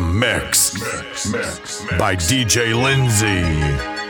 mix, mix, mix, mix by DJ Lindsay.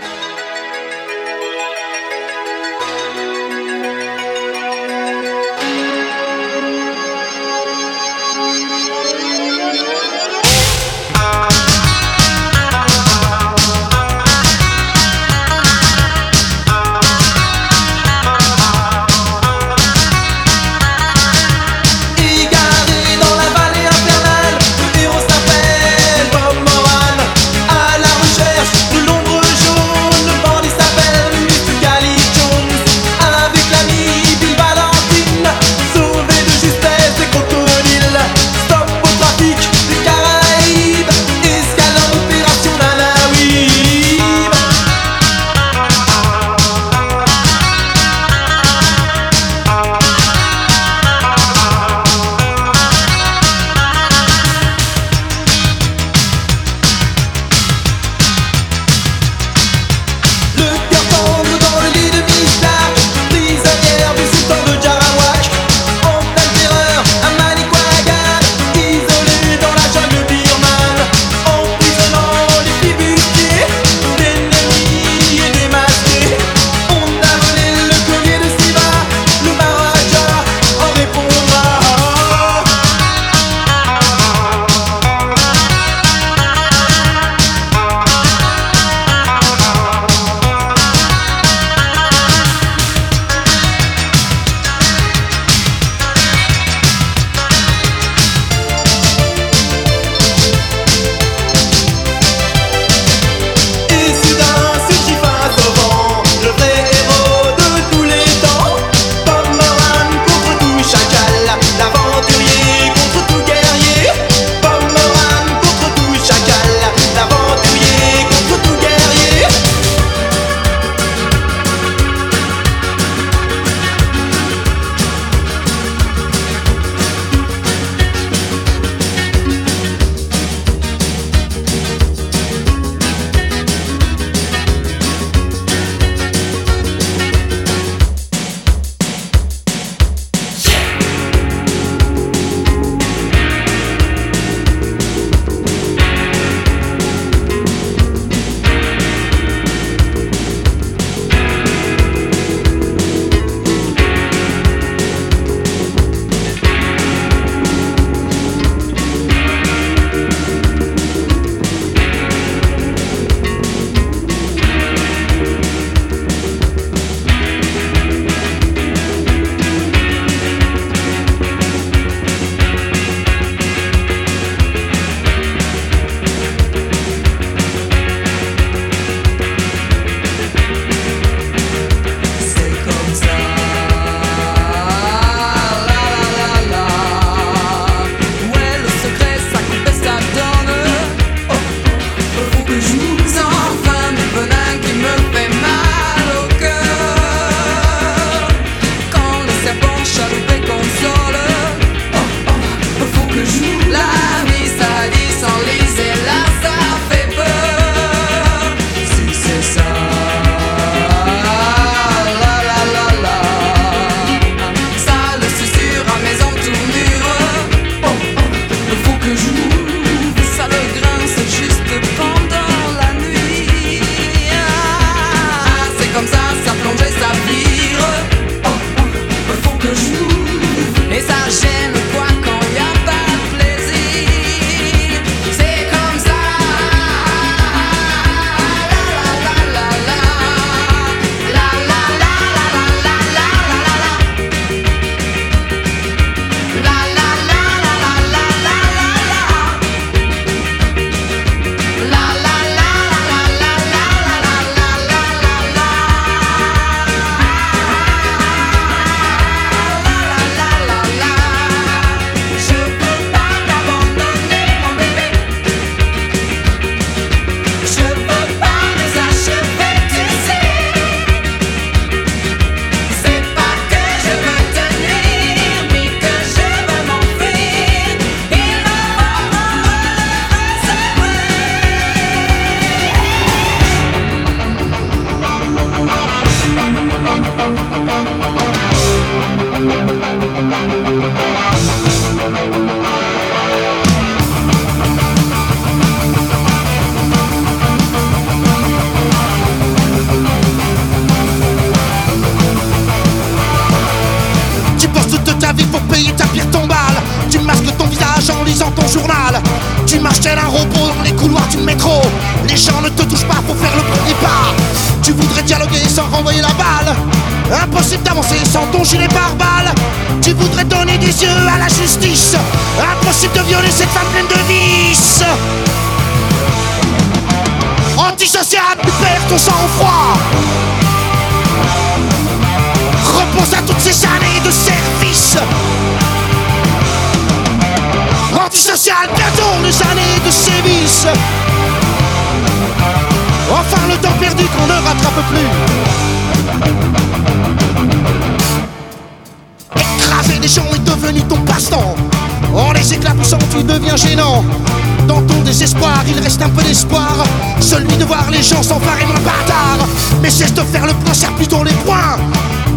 Cesse de faire le point, serre plutôt les points.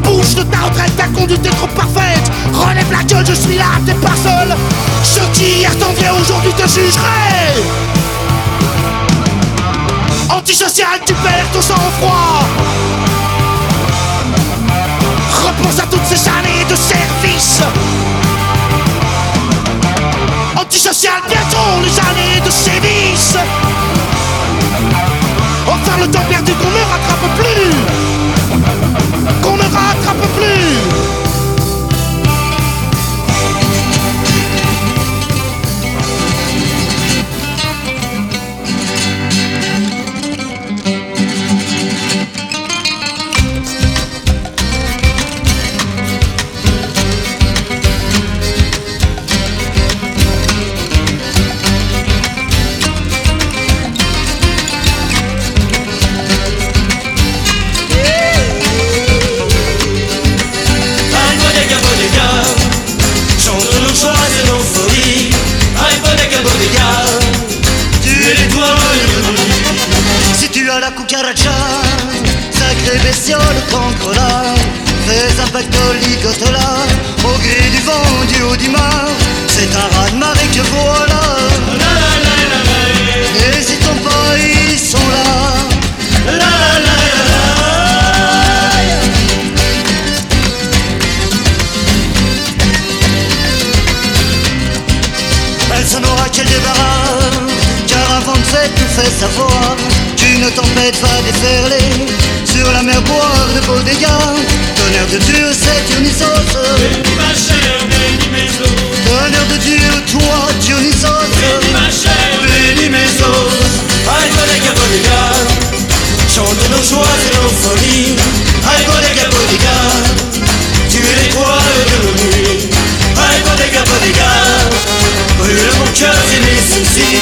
Bouge de ta retraite, ta conduite est trop parfaite. Relève la gueule, je suis là, t'es pas seul. Ceux qui hier aujourd'hui te jugeraient. Antisocial, tu perds ton sang-froid. Repense à toutes ces années de service. Antisocial, bientôt les années de sévices. Avant de fait savoir Qu'une tempête va déferler Sur la mer boire de beaux dégâts. Tonnerre de Dieu, c'est Dionysos. Bénis ma chère, bénis mes os, Tonnerre de Dieu, toi Dionysos. Bénis ma chère, bénis mes os. Aïe, cœur et mes soucis.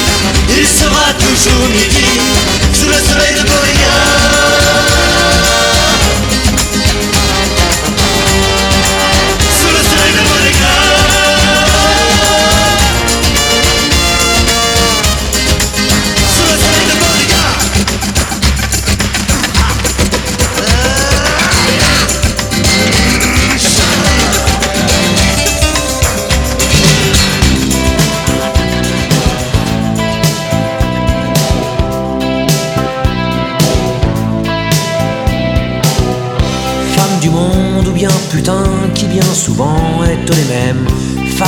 Il sera toujours midi, sous le soleil de Bodega.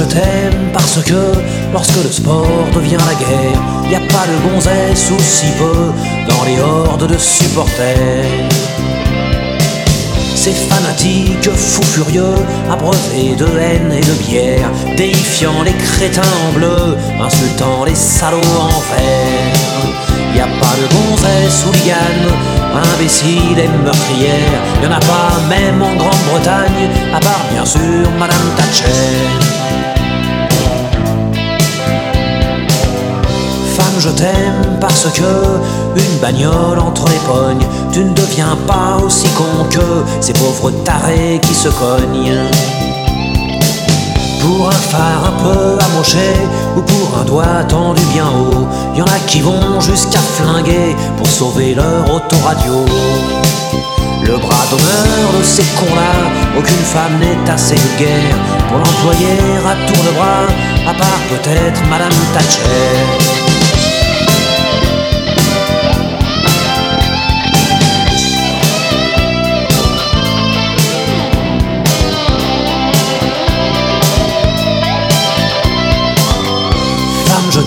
Je t'aime parce que lorsque le sport devient la guerre, y a pas de gonzesse ou si peu dans les hordes de supporters. Ces fanatiques fous furieux, abreuvés de haine et de bière, déifiant les crétins en bleu, insultant les salauds en vert. Y a pas de gonzesse ou liane, imbécile et meurtrière, y en a pas même en Grande-Bretagne, à part bien sûr Madame Thatcher. Femme, je t'aime parce que une bagnole entre les pognes, tu ne deviens pas aussi con que ces pauvres tarés qui se cognent. pour un phare un peu amoché ou pour un doigt tendu bien haut. Y en a qui vont jusqu'à flinguer pour sauver leur autoradio. Le bras d'honneur de ces cons-là, aucune femme n'est assez vulgaire pour l'employer à tour de bras, à part peut-être Madame Thatcher.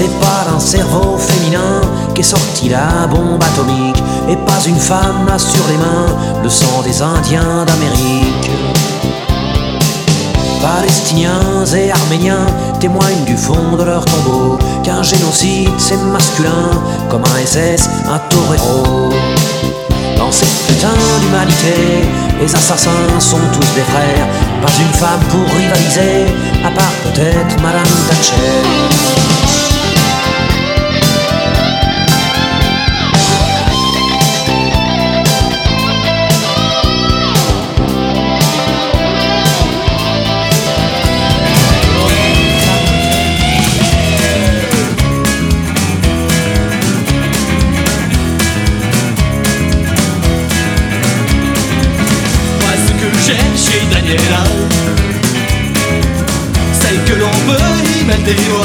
C'est pas d'un cerveau féminin qu'est sortie la bombe atomique Et pas une femme n'a sur les mains le sang des Indiens d'Amérique. Palestiniens et Arméniens témoignent du fond de leur tombeau Qu'un génocide c'est masculin comme un SS, un torero. Dans cette putain d'humanité, les assassins sont tous des frères Pas une femme pour rivaliser, à part peut-être Madame Thatcher te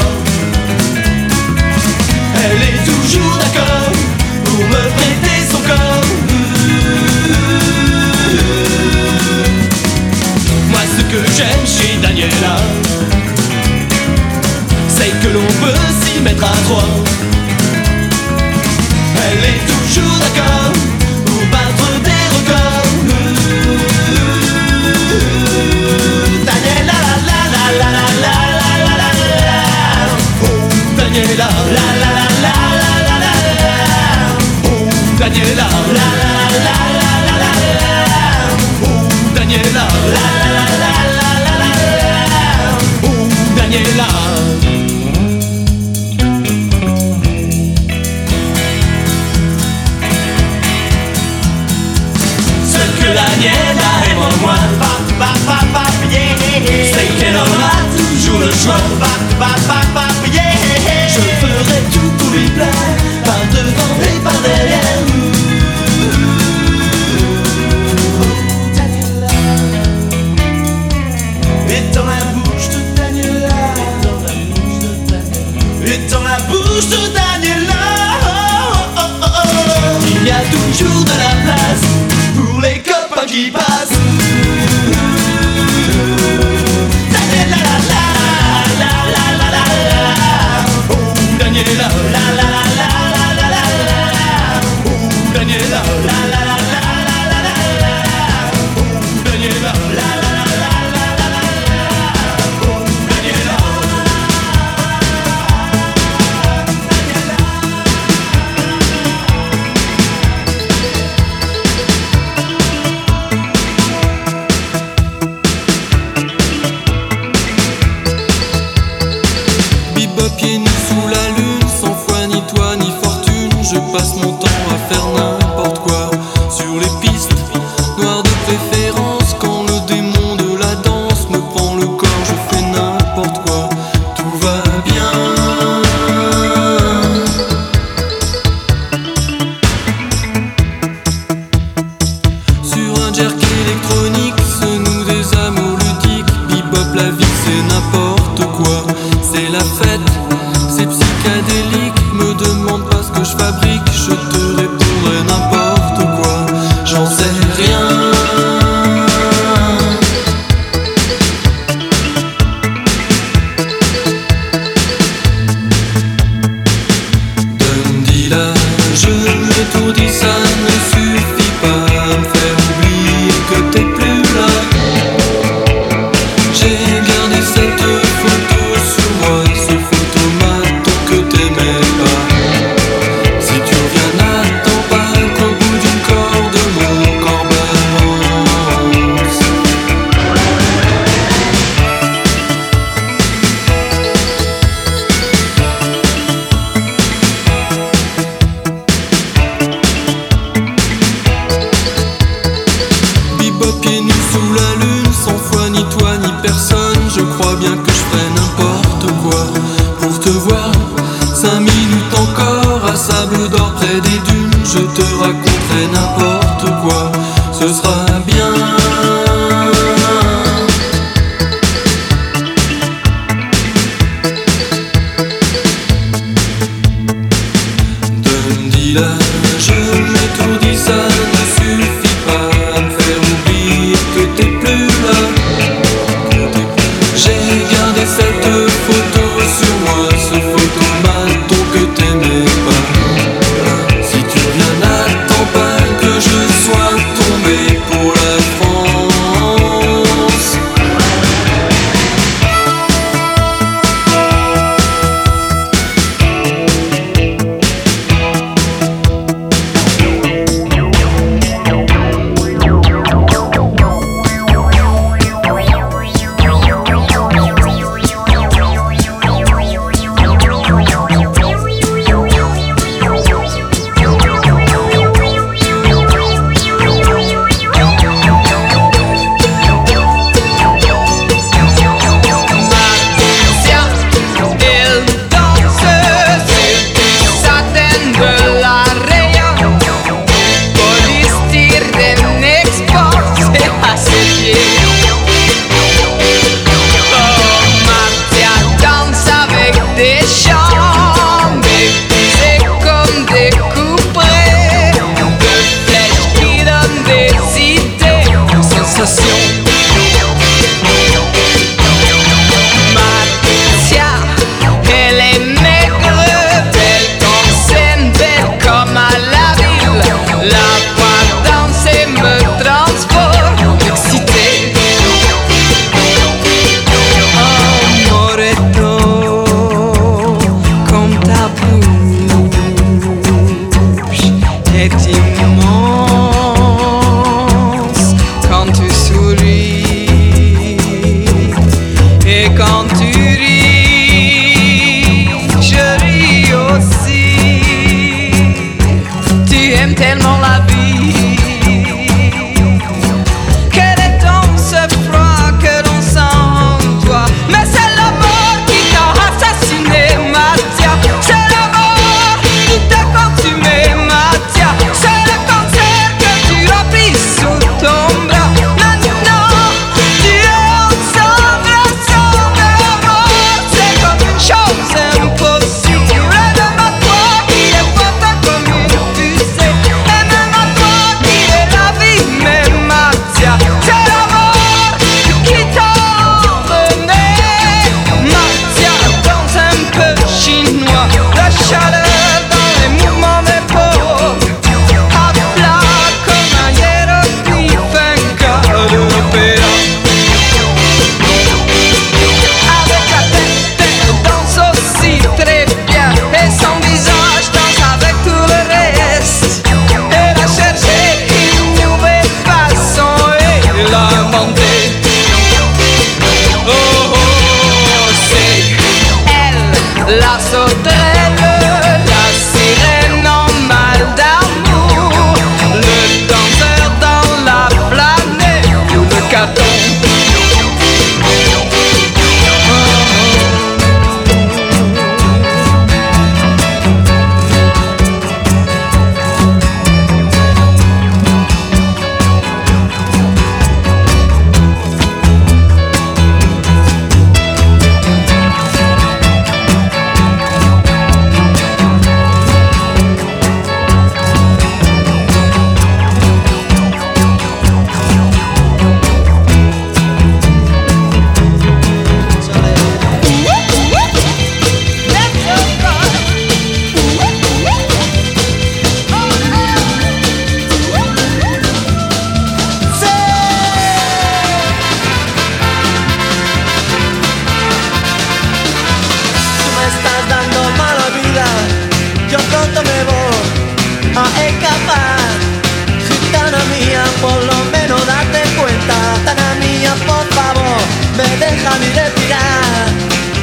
déjame respirar.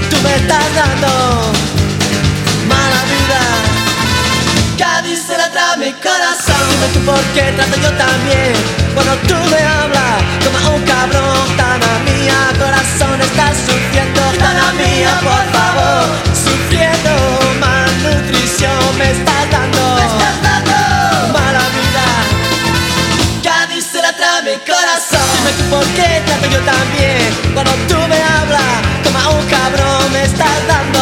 Tú me estás dando mala vida. Cádiz se mi corazón. Dime tú por qué trato yo también. Cuando tú me hablas, toma un Dime tú por qué trato yo también. Cuando tú me hablas, toma un cabrón, me estás dando.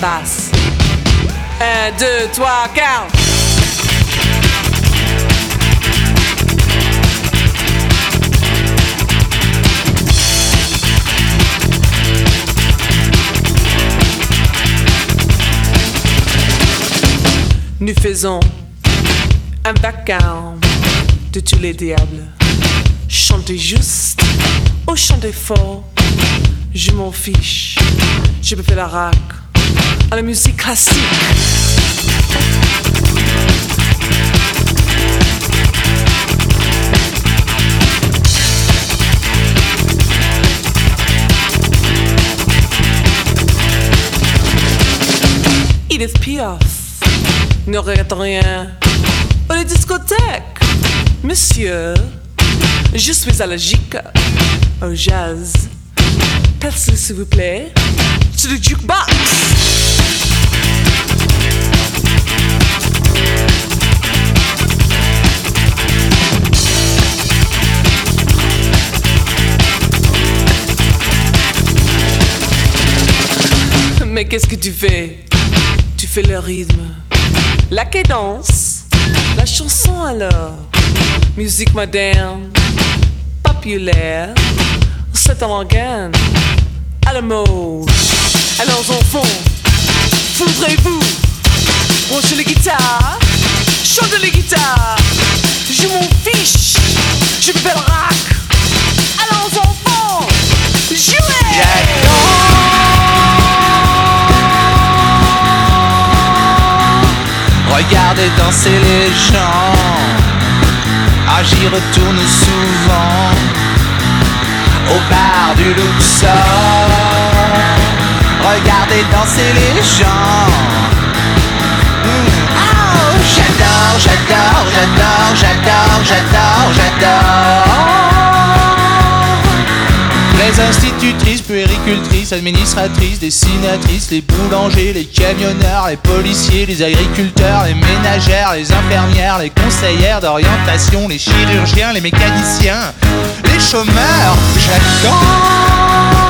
basse. 1, 2, 3, 4. Nous faisons un vacarme de tous les diables. Chantez juste ou chantez fort, je m'en fiche. Je peux faire la rac à la musique classique. Edith Piaf, ne regrette rien. Aux les discothèques, monsieur, je suis allergique au jazz. Passez s'il vous plaît to the jukebox. Mais qu'est-ce que tu fais? Tu fais le rythme, la cadence, la chanson alors. Musique moderne, populaire, c'est un organe à. Alors enfants, voudrez-vous brancher les guitares, chanter les guitares Je m'en fiche, je fais le rock. Alors enfants, jouez Regardez danser les gens. Ah, j'y retourne souvent au bar du Luxor. Regardez danser les gens. Hmm. Oh, j'adore, j'adore, j'adore, j'adore, j'adore, j'adore. Les institutrices, puéricultrices, administratrices, dessinatrices, les boulangers, les camionneurs, les policiers, les agriculteurs, les ménagères, les infirmières, les conseillères d'orientation, les chirurgiens, les mécaniciens, les chômeurs, j'adore.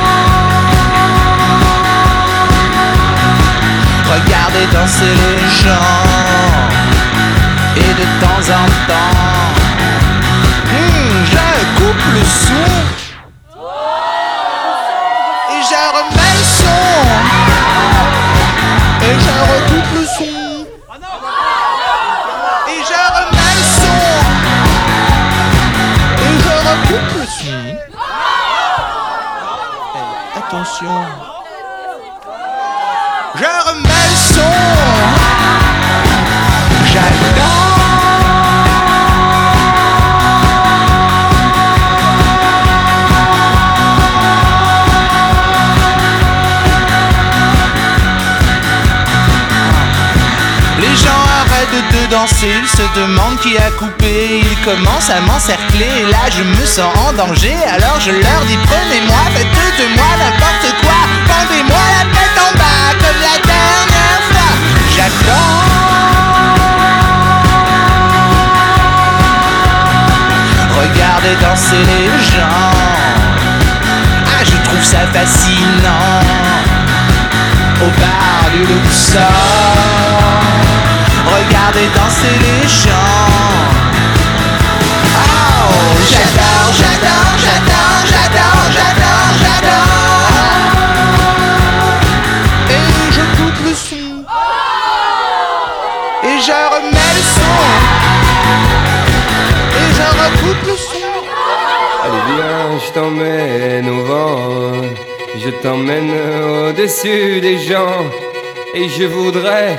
Regardez danser les gens. Et de temps en temps hmm, Je coupe le son. Et je remets le son. Et je recoupe le son. Et je remets le son. Et je recoupe le son. Attention. Je remets danser, ils se demandent qui a coupé, ils commencent à m'encercler et là je me sens en danger, alors je leur dis prenez-moi, faites de moi n'importe quoi, pendez-moi la tête en bas comme la dernière fois, j'adore. Regardez danser les gens, ah je trouve ça fascinant, au bar du Luxor. Regardez danser les gens. Oh, j'adore, j'adore, j'adore, j'adore, j'adore, j'adore. Et je coupe le son. Et je remets le son. Et je recoupe le son. Allez viens, je t'emmène au vent, je t'emmène au-dessus des gens, et je voudrais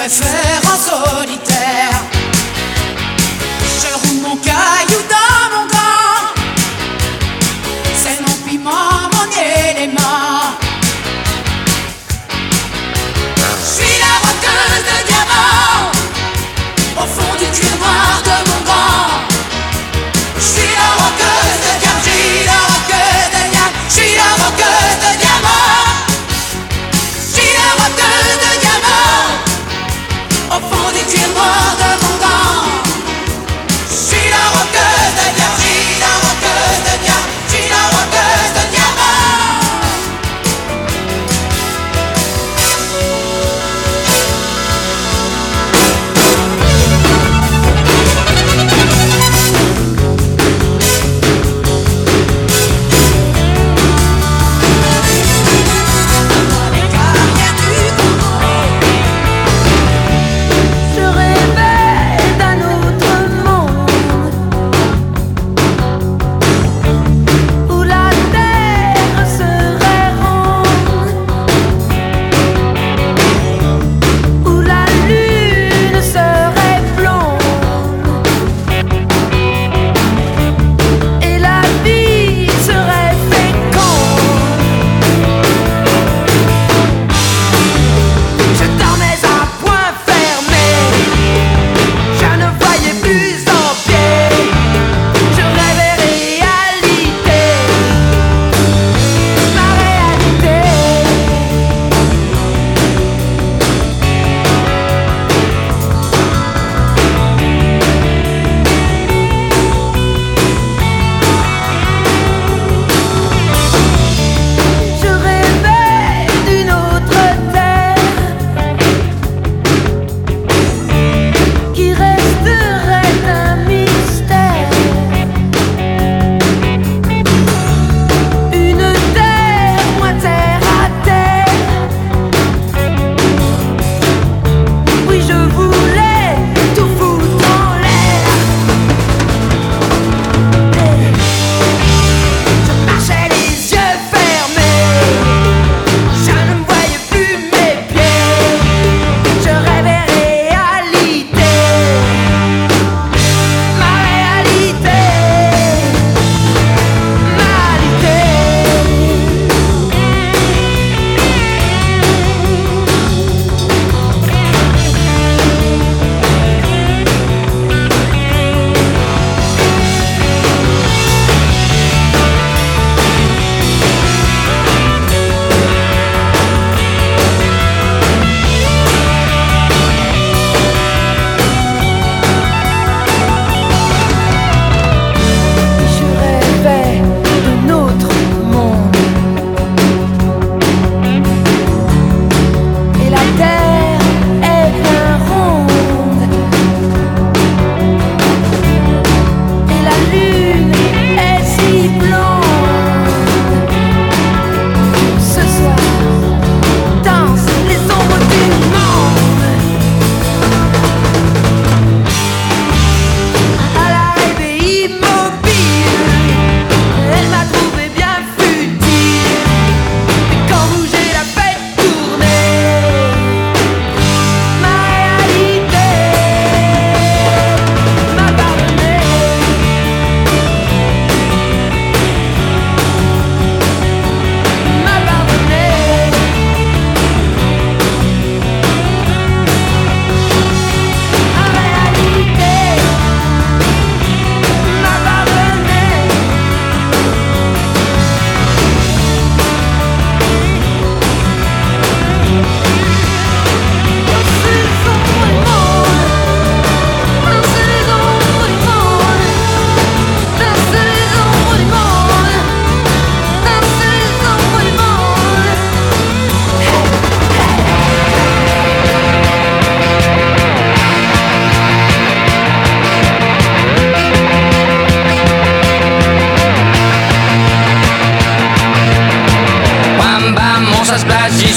Préfère en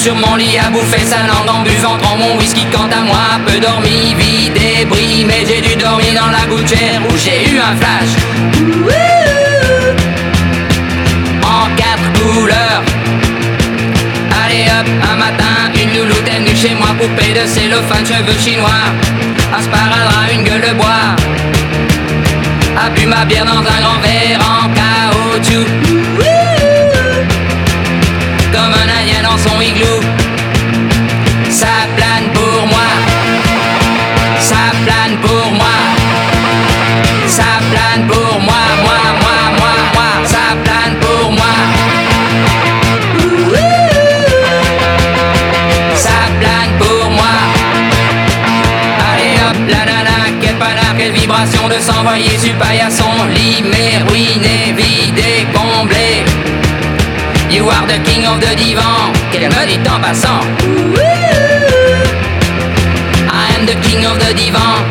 sur mon lit à bouffer sa langue en buvant, prends mon whisky quant à moi, peu dormi, vie débris, mais j'ai du dormi dans la gouttière où j'ai eu un flash. En quatre couleurs. Allez hop, un matin, une louloute est venue chez moi, poupée de cellophane, cheveux chinois. Un sparadrap, une gueule de bois. A bu ma bière dans un grand verre vibration de s'envoyer sur paillasson. Limé, ruiné, vidé, comblé. You are the king of the divan. Qu'elle me dit en passant. I am the king of the divan.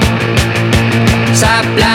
Plane pour